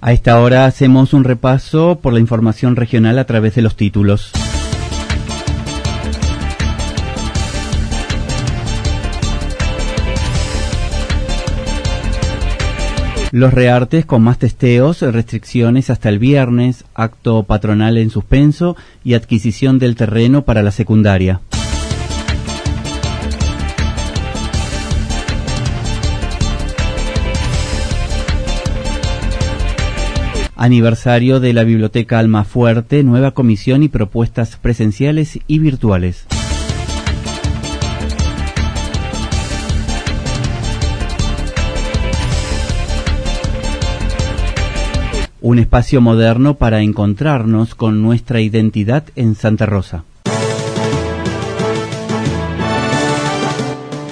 A esta hora hacemos un repaso por la información regional a través de los títulos. Los reartes con más testeos, restricciones hasta el viernes, acto patronal en suspenso y adquisición del terreno para la secundaria. Aniversario de la Biblioteca Almafuerte, nueva comisión y propuestas presenciales y virtuales. Un espacio moderno para encontrarnos con nuestra identidad en Santa Rosa.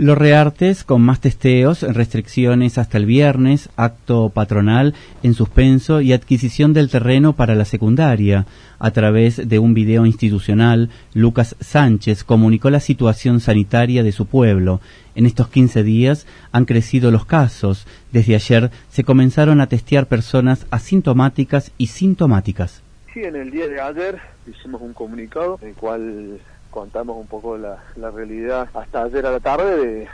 Los reartes con más testeos, restricciones hasta el viernes, acto patronal en suspenso y adquisición del terreno para la secundaria. A través de un video institucional, Lucas Sánchez comunicó la situación sanitaria de su pueblo. En estos 15 días han crecido los casos. Desde ayer se comenzaron a testear personas asintomáticas y sintomáticas. Sí, en el día de ayer hicimos un comunicado en el cual contamos un poco la, realidad. Hasta ayer a la tarde de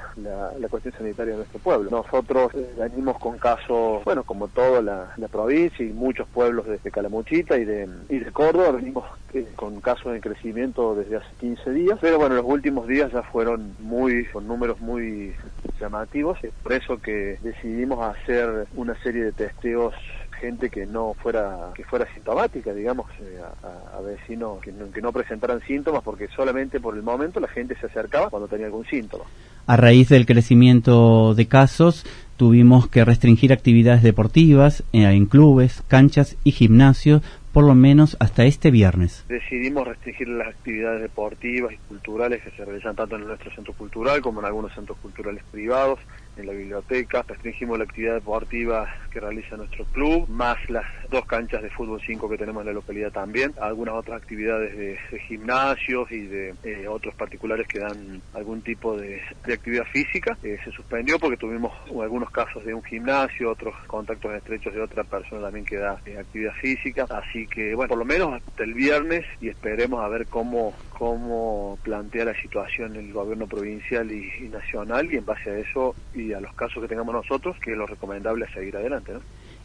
la, cuestión sanitaria de nuestro pueblo. Nosotros eh, venimos con casos, bueno, como toda la, provincia y muchos pueblos desde Calamuchita y de, y de Córdoba, venimos eh, con casos de crecimiento desde hace 15 días, pero bueno, los últimos días ya fueron muy, con números muy llamativos, es por eso que decidimos hacer una serie de testeos gente que no fuera que fuera sintomática, digamos, eh, a, vecinos que no, que no presentaran síntomas, porque solamente por el momento la gente se acercaba cuando tenía algún síntoma. A raíz del crecimiento de casos, tuvimos que restringir actividades deportivas eh, en clubes, canchas y gimnasios por lo menos hasta este viernes. Decidimos restringir las actividades deportivas y culturales que se realizan tanto en nuestro centro cultural como en algunos centros culturales privados en la biblioteca, restringimos la actividad deportiva que realiza nuestro club, más las dos canchas de fútbol 5 que tenemos en la localidad también, algunas otras actividades de, gimnasios y de eh, otros particulares que dan algún tipo de, actividad física. Eh, se suspendió porque tuvimos algunos casos de un gimnasio, otros contactos estrechos de otra persona también que da eh, actividad física, así que bueno, por lo menos hasta el viernes y esperemos a ver cómo, cómo plantea la situación el gobierno provincial y, nacional y en base a eso y a los casos que tengamos nosotros, que es lo recomendable es seguir adelante.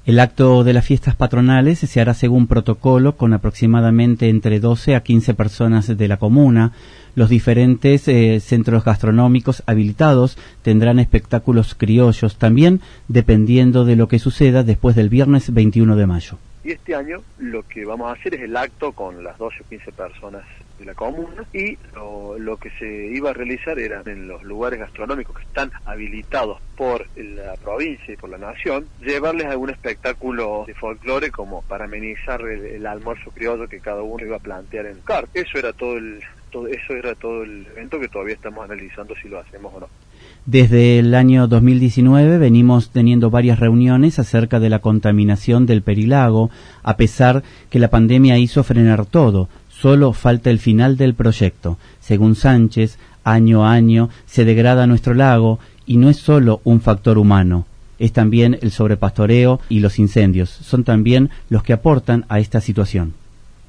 El acto de las fiestas patronales se hará según protocolo con aproximadamente entre 12 a 15 personas de la comuna. Los diferentes eh, centros gastronómicos habilitados tendrán espectáculos criollos también dependiendo de lo que suceda después del viernes 21 de mayo. Y este año lo que vamos a hacer es el acto con las 12 o 15 personas de la comuna y lo, que se iba a realizar era en los lugares gastronómicos que están habilitados por la provincia y por la nación, llevarles algún espectáculo de folclore como para amenizar el, almuerzo criollo que cada uno iba a plantear en CAR. Eso era todo el, todo, eso era todo el evento que todavía estamos analizando si lo hacemos o no. Desde el año 2019 venimos teniendo varias reuniones acerca de la contaminación del Perilago, a pesar que la pandemia hizo frenar todo. Solo falta el final del proyecto. Según Sánchez, año a año se degrada nuestro lago y no es solo un factor humano. es también el sobrepastoreo y los incendios. Son también los que aportan a esta situación.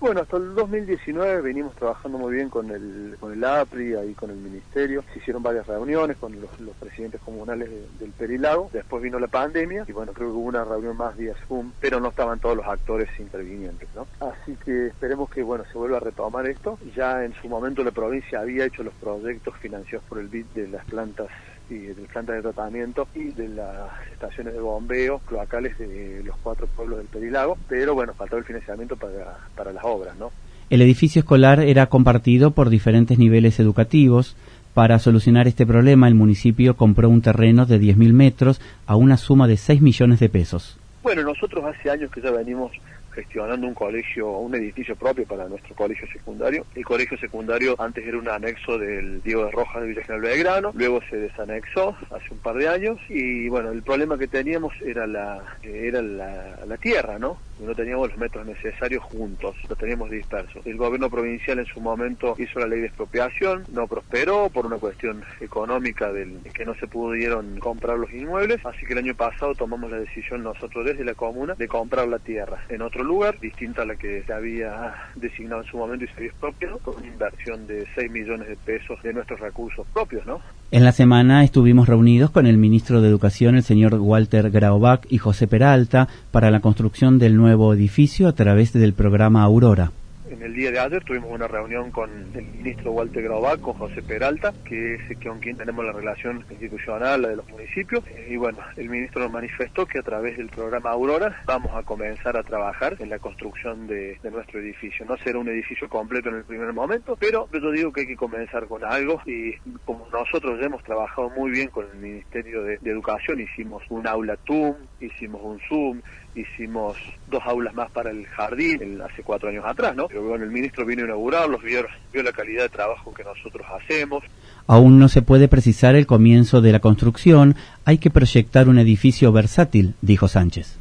Bueno, hasta el 2019 venimos trabajando muy bien con el, con el APRI, ahí con el Ministerio. Se hicieron varias reuniones con los, presidentes comunales del Perilago. Después vino la pandemia y bueno, creo que hubo una reunión más vía Zoom, pero no estaban todos los actores intervinientes, ¿no? Así que esperemos que, bueno, se vuelva a retomar esto. Ya en su momento la provincia había hecho los proyectos financiados por el BID de las plantas y del planta de tratamiento y de las estaciones de bombeo cloacales de los cuatro pueblos del Perilago, pero bueno, faltaba el financiamiento para, para las obras, ¿no? El edificio escolar era compartido por diferentes niveles educativos. Para solucionar este problema, el municipio compró un terreno de 10.000 metros a una suma de 6 millones de pesos. Bueno, nosotros hace años que ya venimos gestionando un colegio, un edificio propio para nuestro colegio secundario. El colegio secundario antes era un anexo del Diego de Rojas de Villa General Belgrano, luego se desanexó hace un par de años y bueno, el problema que teníamos era la, era la, la tierra, ¿no? No teníamos los metros necesarios juntos, los teníamos dispersos. El gobierno provincial en su momento hizo la ley de expropiación, no prosperó por una cuestión económica del que no se pudieron comprar los inmuebles, así que el año pasado tomamos la decisión nosotros desde la comuna de comprar la tierra en otro lugar, distinta a la que se había designado en su momento y se había expropiado, con una inversión de 6 millones de pesos de nuestros recursos propios, ¿no? En la semana estuvimos reunidos con el ministro de Educación, el señor Walter Graubach y José Peralta, para la construcción del nuevo edificio a través del programa Aurora en el día de ayer tuvimos una reunión con el ministro Walter Graubach, con José Peralta, que es con quien tenemos la relación institucional, la de los municipios. Y bueno, el ministro nos manifestó que a través del programa Aurora vamos a comenzar a trabajar en la construcción de, nuestro edificio. No será un edificio completo en el primer momento, pero yo digo que hay que comenzar con algo y como nosotros ya hemos trabajado muy bien con el Ministerio de, de Educación, hicimos un aula TUM, hicimos un Zoom, hicimos dos aulas más para el jardín hace cuatro años atrás, ¿no? Pero bueno, el ministro vino a inaugurarlos, vio, vio la calidad de trabajo que nosotros hacemos. Aún no se puede precisar el comienzo de la construcción, hay que proyectar un edificio versátil, dijo Sánchez.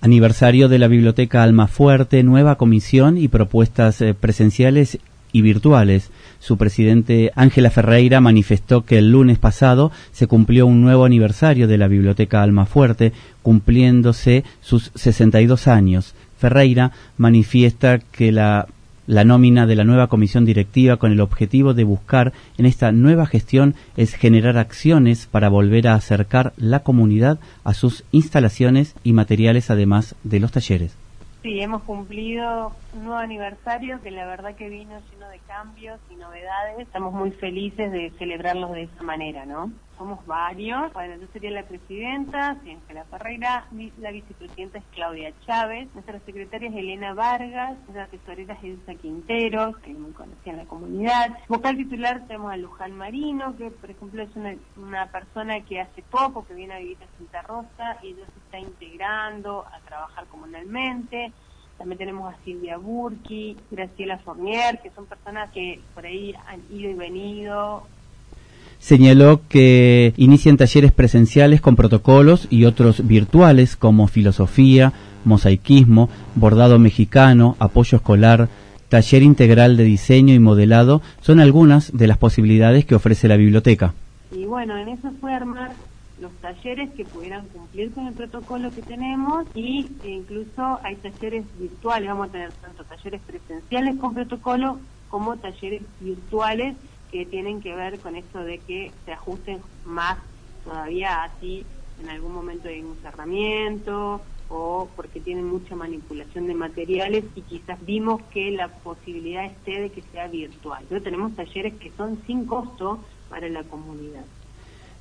Aniversario de la Biblioteca Almafuerte, nueva comisión y propuestas eh, presenciales y virtuales. Su presidente Ángela Ferreira manifestó que el lunes pasado se cumplió un nuevo aniversario de la Biblioteca Almafuerte, cumpliéndose sus 62 años. Ferreira manifiesta que la la nómina de la nueva comisión directiva con el objetivo de buscar en esta nueva gestión es generar acciones para volver a acercar la comunidad a sus instalaciones y materiales además de los talleres. Sí, hemos cumplido un nuevo aniversario que la verdad que vino lleno de cambios y novedades. Estamos muy felices de celebrarlos de esa manera, ¿no? Somos varios. Bueno, yo sería la presidenta, Ángela Ferreira, la vicepresidenta es Claudia Chávez, nuestra secretaria es Elena Vargas, nuestra tesorera es Elsa Quinteros, que muy conocida en la comunidad. Vocal titular tenemos a Luján Marino, que por ejemplo es una, una persona que hace poco que viene a vivir a Santa Rosa y ella se está integrando a trabajar comunalmente. También tenemos a Silvia Burki, Graciela Fournier, que son personas que por ahí han ido y venido. Señaló que inician talleres presenciales con protocolos y otros virtuales como filosofía, mosaicismo, bordado mexicano, apoyo escolar, taller integral de diseño y modelado son algunas de las posibilidades que ofrece la biblioteca. Y bueno, en eso fue armar los talleres que pudieran cumplir con el protocolo que tenemos y e incluso hay talleres virtuales, vamos a tener tanto talleres presenciales con protocolo como talleres virtuales que tienen que ver con esto de que se ajusten más todavía así en algún momento hay un cerramiento o porque tienen mucha manipulación de materiales y quizás vimos que la posibilidad esté de que sea virtual. Pero tenemos talleres que son sin costo para la comunidad.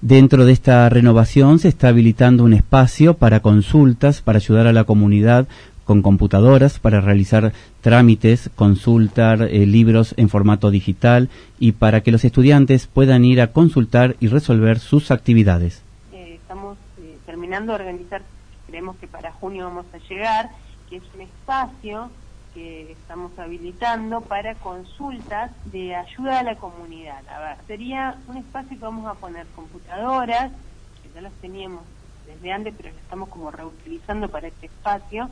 Dentro de esta renovación se está habilitando un espacio para consultas, para ayudar a la comunidad con computadoras para realizar trámites, consultar eh, libros en formato digital y para que los estudiantes puedan ir a consultar y resolver sus actividades. Eh, estamos eh, terminando de organizar, creemos que para junio vamos a llegar, que es un espacio que estamos habilitando para consultas de ayuda a la comunidad. A ver, sería un espacio que vamos a poner computadoras, que ya las teníamos desde antes, pero las estamos como reutilizando para este espacio,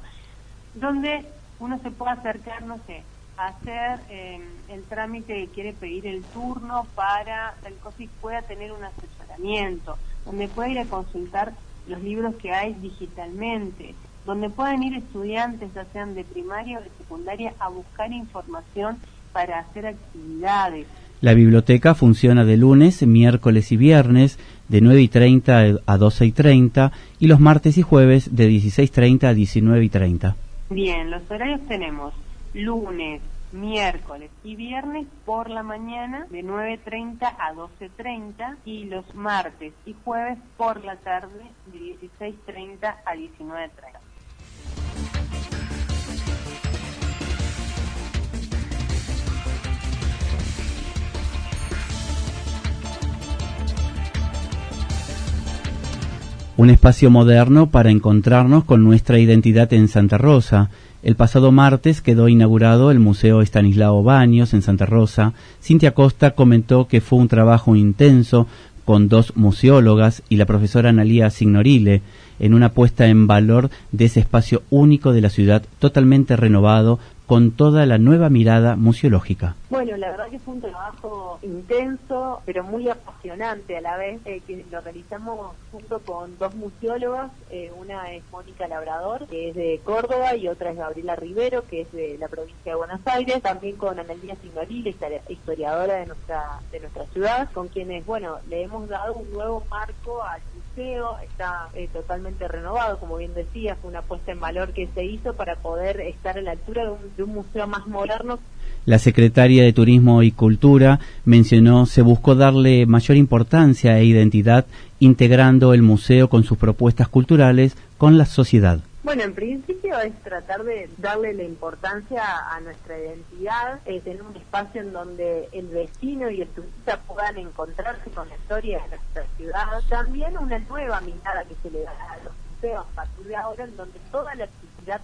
donde uno se pueda acercar, no sé, hacer eh, el trámite que quiere pedir el turno para tal cosa y pueda tener un asesoramiento, donde pueda ir a consultar los libros que hay digitalmente, donde puedan ir estudiantes, ya sean de primaria o de secundaria, a buscar información para hacer actividades. La biblioteca funciona de lunes, miércoles y viernes de 9 y 30 a 12 y 30 y los martes y jueves de 16.30 a 19 y 30. Bien, los horarios tenemos lunes, miércoles y viernes por la mañana de 9.30 a 12.30 y los martes y jueves por la tarde de 16.30 a 19.30. Un espacio moderno para encontrarnos con nuestra identidad en Santa Rosa. El pasado martes quedó inaugurado el Museo Estanislao Baños en Santa Rosa. Cintia Costa comentó que fue un trabajo intenso con dos museólogas y la profesora Analía Signorile en una puesta en valor de ese espacio único de la ciudad totalmente renovado con toda la nueva mirada museológica. Bueno, la verdad que fue un trabajo intenso, pero muy apasionante a la vez, eh, que lo realizamos junto con dos museólogas, eh, una es Mónica Labrador, que es de Córdoba, y otra es Gabriela Rivero, que es de la provincia de Buenos Aires, también con Analia Signoril, historiadora de nuestra, de nuestra ciudad, con quienes, bueno, le hemos dado un nuevo marco al museo, está eh, totalmente renovado, como bien decía, fue una puesta en valor que se hizo para poder estar a la altura de un de un museo más moderno. La secretaria de Turismo y Cultura mencionó se buscó darle mayor importancia e identidad integrando el museo con sus propuestas culturales con la sociedad. Bueno, en principio es tratar de darle la importancia a nuestra identidad, eh, tener un espacio en donde el vecino y el turista puedan encontrarse con la historia de nuestra ciudad. También una nueva mirada que se le da a los museos a partir de ahora, en donde toda la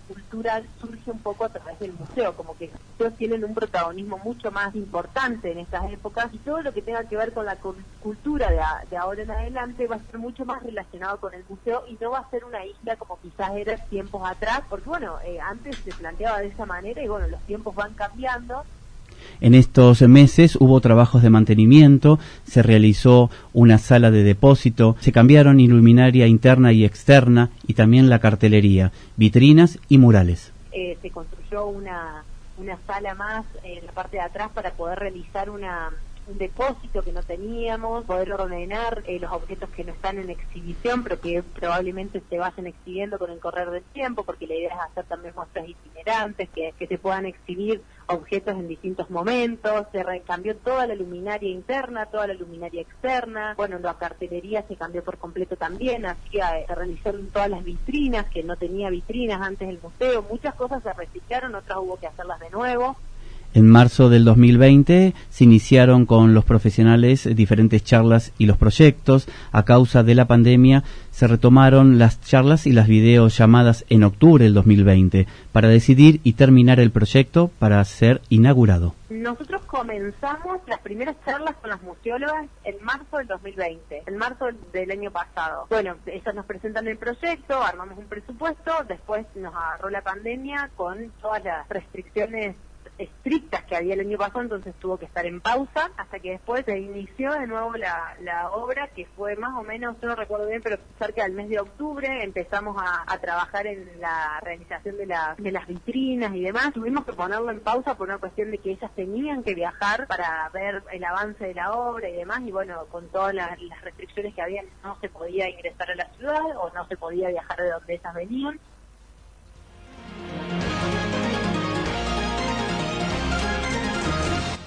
cultural surge un poco a través del museo, como que los museos tienen un protagonismo mucho más importante en estas épocas y todo lo que tenga que ver con la cultura de, ahora en adelante va a ser mucho más relacionado con el museo y no va a ser una isla como quizás era tiempos atrás, porque bueno, eh, antes se planteaba de esa manera y bueno, los tiempos van cambiando en estos meses hubo trabajos de mantenimiento, se realizó una sala de depósito, se cambiaron iluminaria interna y externa y también la cartelería, vitrinas y murales. Eh, se construyó una, una sala más en la parte de atrás para poder realizar una, un depósito que no teníamos, poder ordenar eh, los objetos que no están en exhibición, pero que probablemente se vayan exhibiendo con el correr del tiempo, porque la idea es hacer también muestras itinerantes, que, que se puedan exhibir objetos en distintos momentos, se cambió toda la luminaria interna, toda la luminaria externa, bueno, la cartelería se cambió por completo también, eh, se realizaron todas las vitrinas, que no tenía vitrinas antes del museo, muchas cosas se reciclaron, otras hubo que hacerlas de nuevo, en marzo del 2020 se iniciaron con los profesionales diferentes charlas y los proyectos. A causa de la pandemia se retomaron las charlas y las videollamadas en octubre del 2020 para decidir y terminar el proyecto para ser inaugurado. Nosotros comenzamos las primeras charlas con las museólogas en marzo del 2020, en marzo del año pasado. Bueno, ellas nos presentan el proyecto, armamos un presupuesto, después nos agarró la pandemia con todas las restricciones estrictas que había el año pasado, entonces tuvo que estar en pausa hasta que después se inició de nuevo la, obra, que fue más o menos, no recuerdo bien, pero cerca del mes de octubre empezamos a, trabajar en la realización de, la, de las vitrinas y demás. Tuvimos que ponerlo en pausa por una cuestión de que ellas tenían que viajar para ver el avance de la obra y demás, y bueno, con todas las restricciones que había, no se podía ingresar a la ciudad o no se podía viajar de donde ellas venían.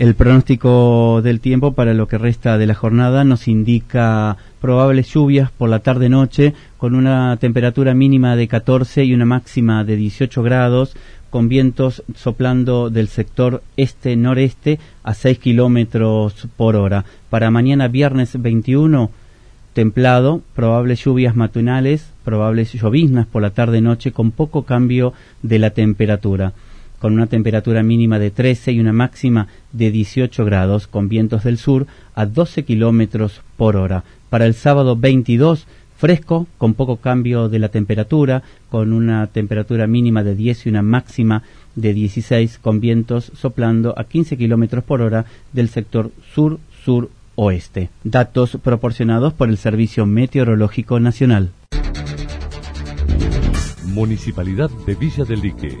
El pronóstico del tiempo para lo que resta de la jornada nos indica probables lluvias por la tarde-noche con una temperatura mínima de 14 y una máxima de 18 grados con vientos soplando del sector este-noreste a 6 kilómetros por hora. Para mañana viernes 21, templado, probables lluvias matinales, probables lloviznas por la tarde-noche con poco cambio de la temperatura con una temperatura mínima de 13 y una máxima de 18 grados, con vientos del sur a 12 kilómetros por hora. Para el sábado 22, fresco, con poco cambio de la temperatura, con una temperatura mínima de 10 y una máxima de 16, con vientos soplando a 15 kilómetros por hora del sector sur-sur-oeste. Datos proporcionados por el Servicio Meteorológico Nacional. Municipalidad de Villa del Lique